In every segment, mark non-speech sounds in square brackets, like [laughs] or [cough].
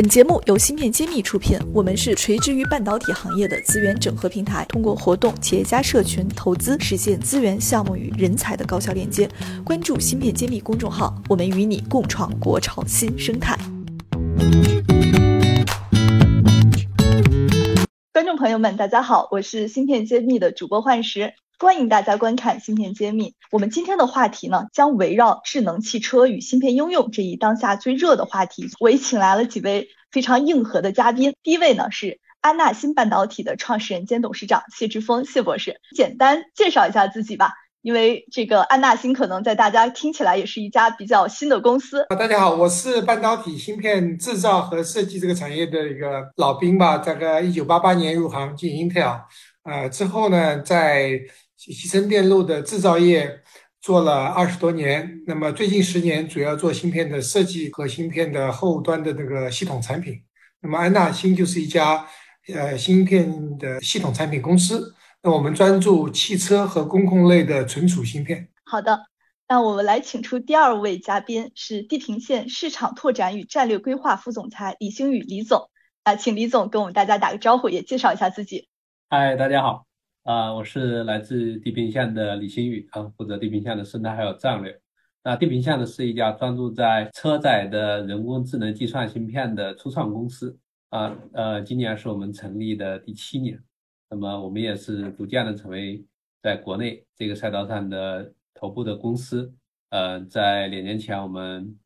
本节目由芯片揭秘出品，我们是垂直于半导体行业的资源整合平台，通过活动、企业家社群、投资，实现资源、项目与人才的高效链接。关注芯片揭秘公众号，我们与你共创国潮新生态。观众朋友们，大家好，我是芯片揭秘的主播幻石。欢迎大家观看《芯片揭秘》。我们今天的话题呢，将围绕智能汽车与芯片应用这一当下最热的话题。我也请来了几位非常硬核的嘉宾。第一位呢是安纳新半导体的创始人兼董事长谢志峰，谢博士，简单介绍一下自己吧。因为这个安纳新可能在大家听起来也是一家比较新的公司。大家好，我是半导体芯片制造和设计这个产业的一个老兵吧。大概一九八八年入行进 Intel，呃，之后呢，在集成电路的制造业做了二十多年，那么最近十年主要做芯片的设计和芯片的后端的那个系统产品。那么安纳新就是一家呃芯片的系统产品公司。那我们专注汽车和公控类的存储芯片。好的，那我们来请出第二位嘉宾是地平线市场拓展与战略规划副总裁李星宇李总。啊，请李总跟我们大家打个招呼，也介绍一下自己。嗨，大家好。啊，我是来自地平线的李新宇啊，负责地平线的生态还有战略。那地平线呢是一家专注在车载的人工智能计算芯片的初创公司啊，呃，今年是我们成立的第七年，那么我们也是逐渐的成为在国内这个赛道上的头部的公司。呃，在两年前我们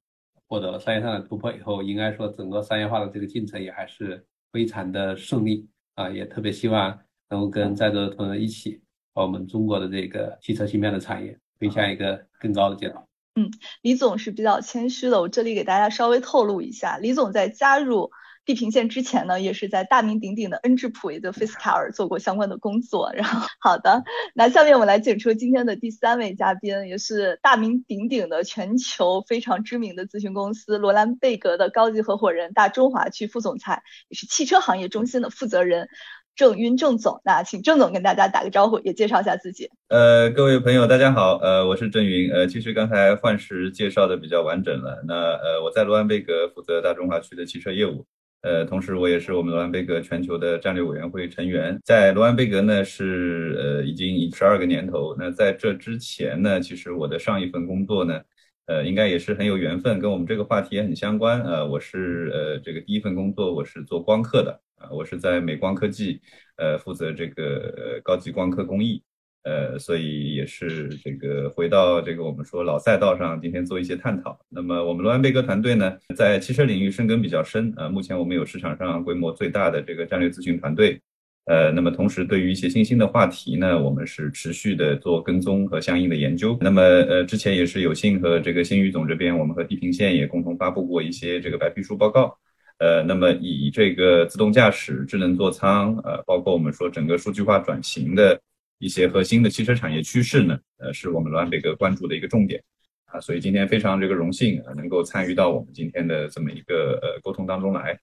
获得了商业上的突破以后，应该说整个商业化的这个进程也还是非常的顺利啊，也特别希望。能够跟在座的同仁一起，把我们中国的这个汽车芯片的产业推向一个更高的阶段。嗯，李总是比较谦虚的，我这里给大家稍微透露一下，李总在加入地平线之前呢，也是在大名鼎鼎的恩智浦也就菲斯卡尔做过相关的工作。然后，好的，那下面我们来请出今天的第三位嘉宾，也是大名鼎鼎的全球非常知名的咨询公司罗兰贝格的高级合伙人、大中华区副总裁，也是汽车行业中心的负责人。郑云郑总，那请郑总跟大家打个招呼，也介绍一下自己。呃，各位朋友，大家好，呃，我是郑云。呃，其实刚才幻石介绍的比较完整了。那呃，我在罗安贝格负责大中华区的汽车业务，呃，同时我也是我们罗安贝格全球的战略委员会成员。在罗安贝格呢，是呃已经十二个年头。那在这之前呢，其实我的上一份工作呢，呃，应该也是很有缘分，跟我们这个话题也很相关。呃，我是呃这个第一份工作，我是做光刻的。我是在美光科技，呃，负责这个高级光刻工艺，呃，所以也是这个回到这个我们说老赛道上，今天做一些探讨。那么我们罗安贝格团队呢，在汽车领域深耕比较深，呃，目前我们有市场上规模最大的这个战略咨询团队，呃，那么同时对于一些新兴的话题呢，我们是持续的做跟踪和相应的研究。那么呃，之前也是有幸和这个新宇总这边，我们和地平线也共同发布过一些这个白皮书报告。呃，那么以这个自动驾驶、智能座舱，呃，包括我们说整个数据化转型的一些核心的汽车产业趋势呢，呃，是我们罗安贝哥关注的一个重点啊，所以今天非常这个荣幸啊，能够参与到我们今天的这么一个呃沟通当中来。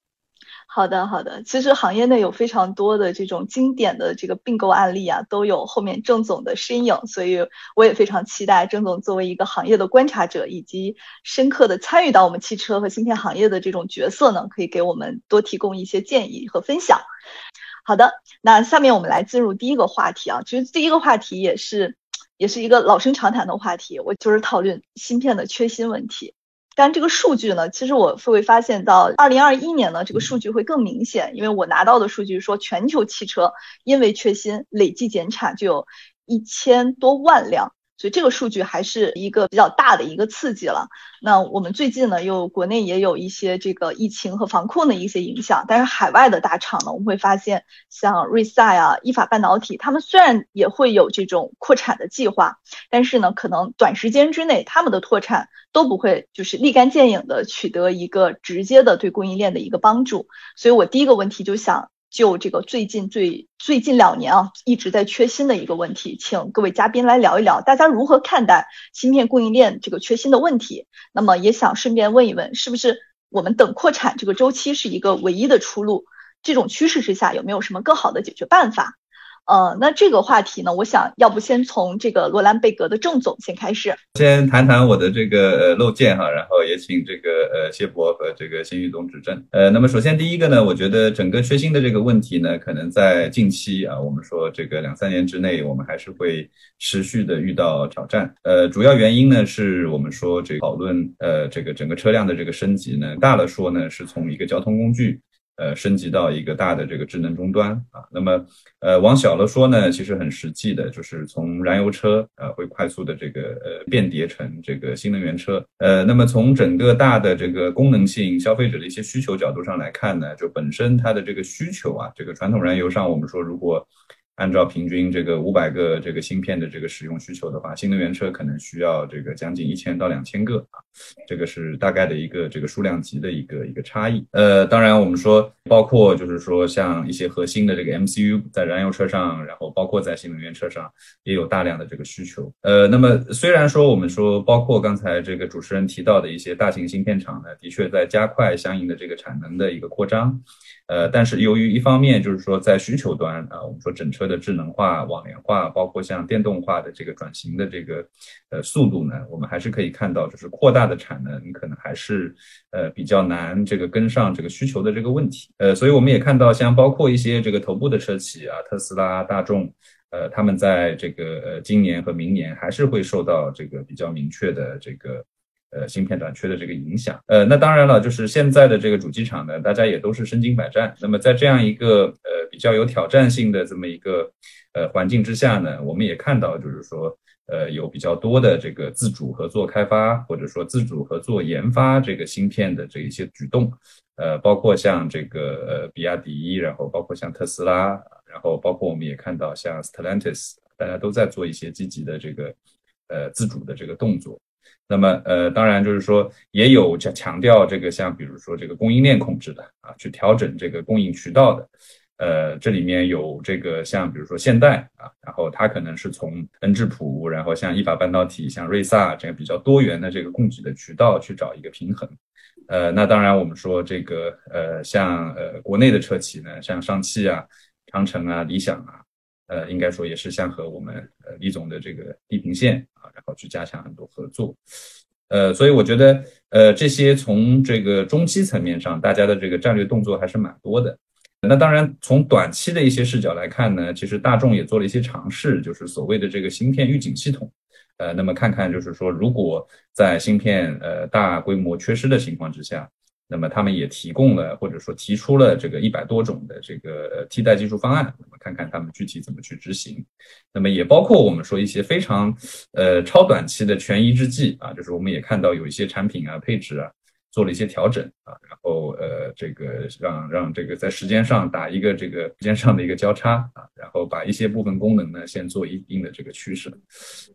好的，好的。其实行业内有非常多的这种经典的这个并购案例啊，都有后面郑总的身影，所以我也非常期待郑总作为一个行业的观察者，以及深刻的参与到我们汽车和芯片行业的这种角色呢，可以给我们多提供一些建议和分享。好的，那下面我们来进入第一个话题啊，其实第一个话题也是也是一个老生常谈的话题，我就是讨论芯片的缺芯问题。但这个数据呢，其实我会发现到二零二一年呢，这个数据会更明显，因为我拿到的数据说，全球汽车因为缺芯累计减产就有一千多万辆。所以这个数据还是一个比较大的一个刺激了。那我们最近呢，又国内也有一些这个疫情和防控的一些影响，但是海外的大厂呢，我们会发现像瑞赛啊、依法半导体，他们虽然也会有这种扩产的计划，但是呢，可能短时间之内他们的拓产都不会就是立竿见影的取得一个直接的对供应链的一个帮助。所以我第一个问题就想。就这个最近最最近两年啊，一直在缺芯的一个问题，请各位嘉宾来聊一聊，大家如何看待芯片供应链这个缺芯的问题？那么也想顺便问一问，是不是我们等扩产这个周期是一个唯一的出路？这种趋势之下，有没有什么更好的解决办法？呃，那这个话题呢，我想要不先从这个罗兰贝格的郑总先开始，先谈谈我的这个呃漏见哈，然后也请这个呃谢博和这个辛玉总指正。呃，那么首先第一个呢，我觉得整个缺芯的这个问题呢，可能在近期啊，我们说这个两三年之内，我们还是会持续的遇到挑战。呃，主要原因呢，是我们说这讨论呃这个整个车辆的这个升级呢，大了说呢，是从一个交通工具。呃，升级到一个大的这个智能终端啊，那么呃，往小了说呢，其实很实际的，就是从燃油车呃会快速的这个呃变叠成这个新能源车，呃，那么从整个大的这个功能性消费者的一些需求角度上来看呢，就本身它的这个需求啊，这个传统燃油上我们说如果。按照平均这个五百个这个芯片的这个使用需求的话，新能源车可能需要这个将近一千到两千个啊，这个是大概的一个这个数量级的一个一个差异。呃，当然我们说包括就是说像一些核心的这个 MCU 在燃油车上，然后包括在新能源车上也有大量的这个需求。呃，那么虽然说我们说包括刚才这个主持人提到的一些大型芯片厂呢，的确在加快相应的这个产能的一个扩张。呃，但是由于一方面就是说在需求端啊，我们说整车的智能化、网联化，包括像电动化的这个转型的这个呃速度呢，我们还是可以看到，就是扩大大的产能可能还是呃比较难这个跟上这个需求的这个问题。呃，所以我们也看到，像包括一些这个头部的车企啊，特斯拉、大众，呃，他们在这个呃今年和明年还是会受到这个比较明确的这个。呃，芯片短缺的这个影响，呃，那当然了，就是现在的这个主机厂呢，大家也都是身经百战。那么在这样一个呃比较有挑战性的这么一个呃环境之下呢，我们也看到，就是说，呃，有比较多的这个自主合作开发，或者说自主合作研发这个芯片的这一些举动，呃，包括像这个呃比亚迪，然后包括像特斯拉，然后包括我们也看到像 Stellantis，大家都在做一些积极的这个呃自主的这个动作。那么，呃，当然就是说，也有强强调这个，像比如说这个供应链控制的啊，去调整这个供应渠道的，呃，这里面有这个像比如说现代啊，然后它可能是从恩智浦，然后像意法半导体、像瑞萨这样比较多元的这个供给的渠道去找一个平衡，呃，那当然我们说这个，呃，像呃国内的车企呢，像上汽啊、长城啊、理想啊。呃，应该说也是像和我们呃李总的这个地平线啊，然后去加强很多合作，呃，所以我觉得呃这些从这个中期层面上，大家的这个战略动作还是蛮多的。那当然从短期的一些视角来看呢，其实大众也做了一些尝试，就是所谓的这个芯片预警系统，呃，那么看看就是说如果在芯片呃大规模缺失的情况之下。那么他们也提供了，或者说提出了这个一百多种的这个替代技术方案，我们看看他们具体怎么去执行。那么也包括我们说一些非常呃超短期的权宜之计啊，就是我们也看到有一些产品啊配置啊做了一些调整啊，然后呃这个让让这个在时间上打一个这个时间上的一个交叉啊，然后把一些部分功能呢先做一定的这个趋势。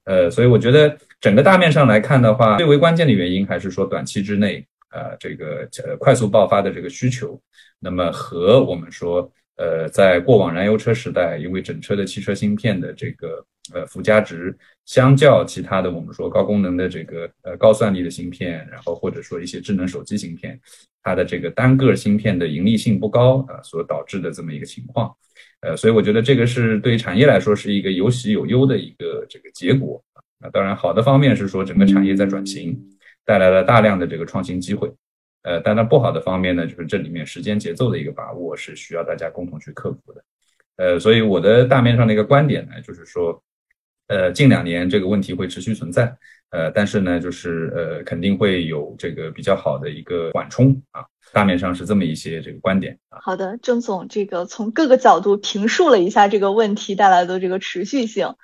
呃，所以我觉得整个大面上来看的话，最为关键的原因还是说短期之内。呃，这个呃快速爆发的这个需求，那么和我们说，呃，在过往燃油车时代，因为整车的汽车芯片的这个呃附加值，相较其他的我们说高功能的这个呃高算力的芯片，然后或者说一些智能手机芯片，它的这个单个芯片的盈利性不高啊，所导致的这么一个情况，呃，所以我觉得这个是对产业来说是一个有喜有忧的一个这个结果啊。当然，好的方面是说整个产业在转型。带来了大量的这个创新机会，呃，但它不好的方面呢，就是这里面时间节奏的一个把握是需要大家共同去克服的，呃，所以我的大面上的一个观点呢，就是说，呃，近两年这个问题会持续存在，呃，但是呢，就是呃，肯定会有这个比较好的一个缓冲啊，大面上是这么一些这个观点。好的，郑总，这个从各个角度评述了一下这个问题带来的这个持续性。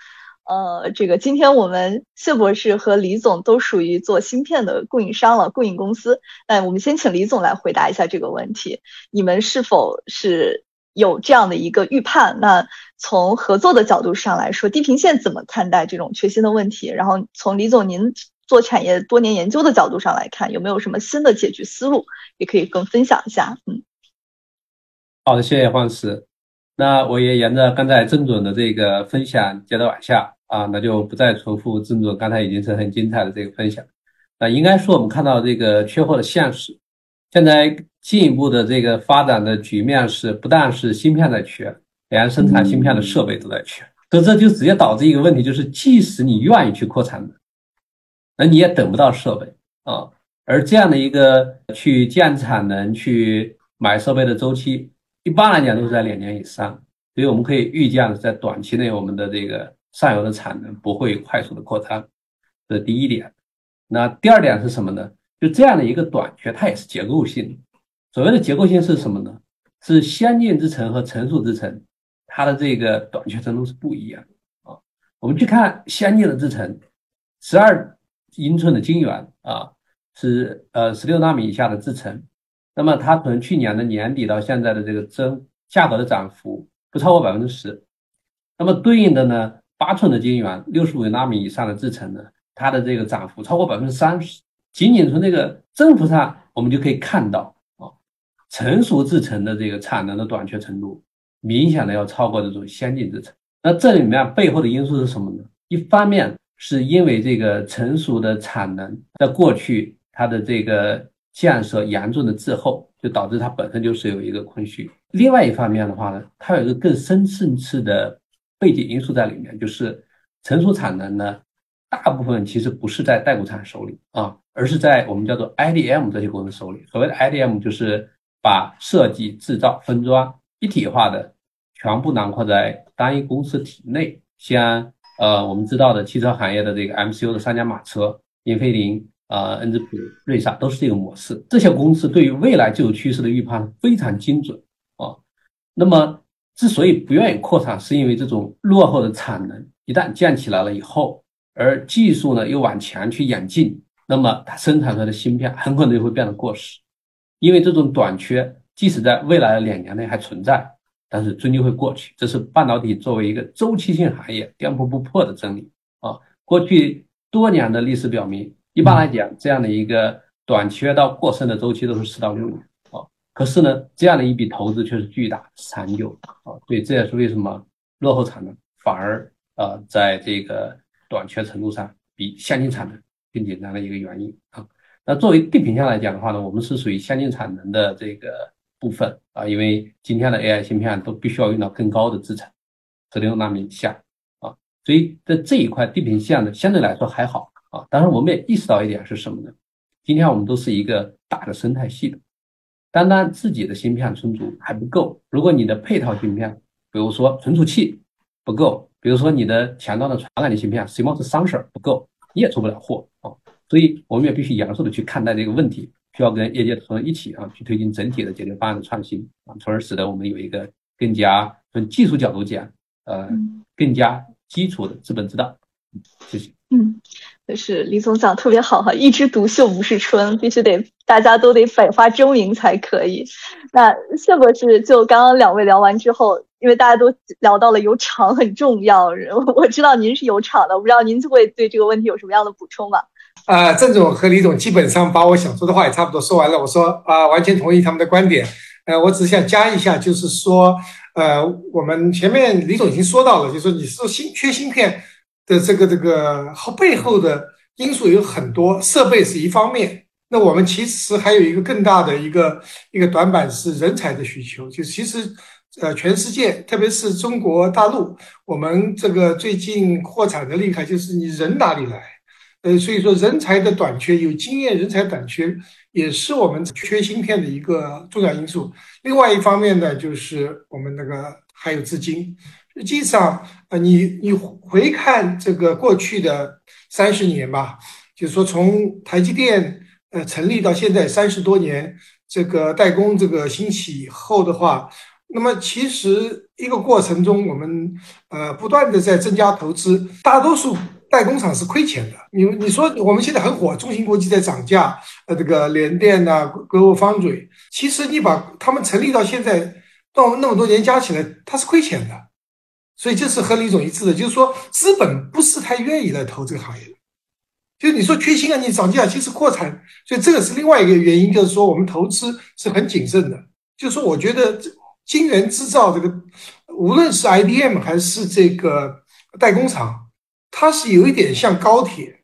呃，这个今天我们谢博士和李总都属于做芯片的供应商了，供应公司。那我们先请李总来回答一下这个问题，你们是否是有这样的一个预判？那从合作的角度上来说，地平线怎么看待这种缺芯的问题？然后从李总您做产业多年研究的角度上来看，有没有什么新的解决思路？也可以跟分享一下。嗯，好的，谢谢黄老师。那我也沿着刚才郑总的这个分享接着往下啊，那就不再重复郑总刚才已经是很精彩的这个分享。那应该说我们看到这个缺货的现实，现在进一步的这个发展的局面是，不但是芯片在缺，连生产芯片的设备都在缺，所以这就直接导致一个问题，就是即使你愿意去扩产能，那你也等不到设备啊。而这样的一个去建产能、去买设备的周期，一般来讲都是在两年以上，所以我们可以预见，在短期内我们的这个上游的产能不会快速的扩张，这是第一点。那第二点是什么呢？就这样的一个短缺，它也是结构性的。所谓的结构性是什么呢？是先进制程和成熟制程，它的这个短缺程度是不一样啊。我们去看先进的制程，十二英寸的晶圆啊，是呃十六纳米以下的制程，那么它从去年的年底到现在的这个增价格的涨幅不超过百分之十。那么对应的呢，八寸的晶圆，六十五纳米以上的制程呢，它的这个涨幅超过百分之三十。仅仅从这个增幅上，我们就可以看到，成熟制程的这个产能的短缺程度，明显的要超过这种先进制程。那这里面背后的因素是什么呢？一方面是因为这个成熟的产能在过去它的这个建设严重的滞后，就导致它本身就是有一个空虚。另外一方面的话呢，它有一个更深层次的背景因素在里面，就是成熟产能呢，大部分其实不是在代工厂手里啊。而是在我们叫做 IDM 这些公司手里。所谓的 IDM 就是把设计、制造、分装一体化的全部囊括在单一公司体内。像呃我们知道的汽车行业的这个 MCU 的三驾马车，英飞凌、呃恩智浦、瑞萨都是这个模式。这些公司对于未来技术趋势的预判非常精准啊。那么之所以不愿意扩产，是因为这种落后的产能一旦建起来了以后，而技术呢又往前去演进。那么它生产出来的芯片很可能就会变得过时，因为这种短缺即使在未来的两年内还存在，但是终究会过去。这是半导体作为一个周期性行业颠扑不破的真理啊！过去多年的历史表明，一般来讲，这样的一个短缺到过剩的周期都是四到六年啊。可是呢，这样的一笔投资却是巨大、长久啊。所以这也是为什么落后产能反而呃在这个短缺程度上比先进产能。更简单的一个原因啊，那作为地平线来讲的话呢，我们是属于先进产能的这个部分啊，因为今天的 AI 芯片都必须要用到更高的制程，十六纳米以下啊，所以在这一块地平线呢，相对来说还好啊。当然，我们也意识到一点是什么呢？今天我们都是一个大的生态系统，单单自己的芯片充足还不够，如果你的配套芯片，比如说存储器不够，比如说你的前端的传感器芯片 CMOS sensor 不够。你也出不了货，所以我们也必须严肃的去看待这个问题，需要跟业界同仁一起啊，去推进整体的解决方案的创新啊，从而使得我们有一个更加从技术角度讲，呃，更加基础的资本之道。谢谢。嗯，就是李总讲特别好哈，一枝独秀不是春，必须得大家都得百花争鸣才可以。那谢博士就刚刚两位聊完之后。因为大家都聊到了有厂很重要，我知道您是有厂的，我不知道您会对这个问题有什么样的补充吗？啊，郑总和李总基本上把我想说的话也差不多说完了。我说啊，完全同意他们的观点。呃，我只想加一下，就是说，呃，我们前面李总已经说到了，就是说你说芯缺芯片的这个这个后背后的因素有很多，设备是一方面，那我们其实还有一个更大的一个一个短板是人才的需求，就其实。呃，全世界，特别是中国大陆，我们这个最近扩产的厉害，就是你人哪里来？呃，所以说人才的短缺，有经验人才短缺，也是我们缺芯片的一个重要因素。另外一方面呢，就是我们那个还有资金。实际上，呃，你你回看这个过去的三十年吧，就是说从台积电呃成立到现在三十多年，这个代工这个兴起以后的话。那么其实一个过程中，我们呃不断的在增加投资，大多数代工厂是亏钱的。你你说我们现在很火，中芯国际在涨价，呃这个联电呐、格物方嘴其实你把他们成立到现在到那么多年加起来，它是亏钱的。所以这是和李总一致的，就是说资本不是太愿意来投这个行业的。就你说缺芯啊，你涨价，其实扩产，所以这个是另外一个原因，就是说我们投资是很谨慎的。就是说我觉得这。晶圆制造这个，无论是 IDM 还是这个代工厂，它是有一点像高铁。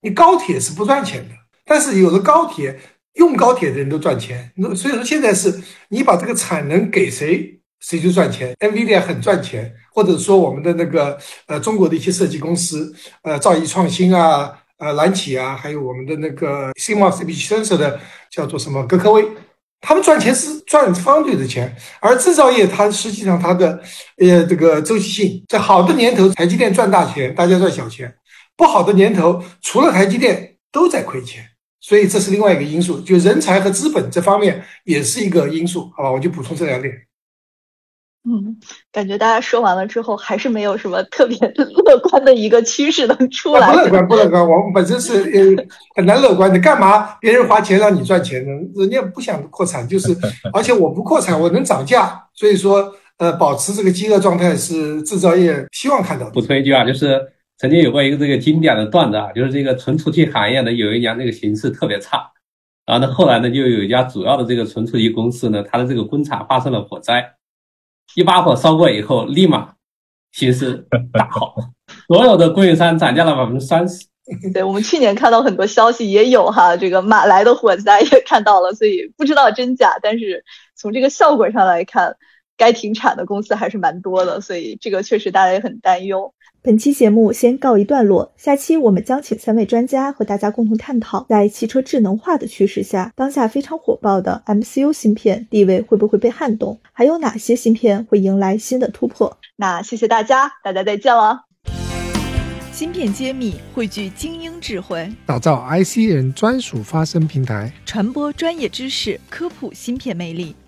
你高铁是不赚钱的，但是有了高铁，用高铁的人都赚钱。那所以说现在是你把这个产能给谁，谁就赚钱，NVIDIA 很赚钱，或者说我们的那个呃中国的一些设计公司，呃兆易创新啊，呃蓝启啊，还有我们的那个 CMOS 比 sensor 的叫做什么格科威，他们赚钱是赚方队的钱，而制造业它实际上它的呃这个周期性，在好的年头台积电赚大钱，大家赚小钱；不好的年头，除了台积电都在亏钱，所以这是另外一个因素，就人才和资本这方面也是一个因素，好吧？我就补充这两点。嗯，感觉大家说完了之后，还是没有什么特别 [laughs] 乐观的一个趋势能出来。不乐观，不乐观。我们本身是呃很难乐观的。干嘛别人花钱让你赚钱呢？人家不想扩产，就是 [laughs] 而且我不扩产，我能涨价。所以说，呃，保持这个饥饿状态是制造业希望看到的。补充一句啊，就是曾经有过一个这个经典的段子啊，就是这个存储器行业呢有一年这个形势特别差，然后呢后来呢就有一家主要的这个存储器公司呢，它的这个工厂发生了火灾。一把火烧过以后，立马形势大好，所有的供应商涨价了百分之三十。对我们去年看到很多消息也有哈，这个马来的火灾也看到了，所以不知道真假，但是从这个效果上来看，该停产的公司还是蛮多的，所以这个确实大家也很担忧。本期节目先告一段落，下期我们将请三位专家和大家共同探讨，在汽车智能化的趋势下，当下非常火爆的 MCU 芯片地位会不会被撼动？还有哪些芯片会迎来新的突破？那谢谢大家，大家再见了。芯片揭秘，汇聚精英智慧，打造 IC 人专属发声平台，传播专业知识，科普芯片魅力。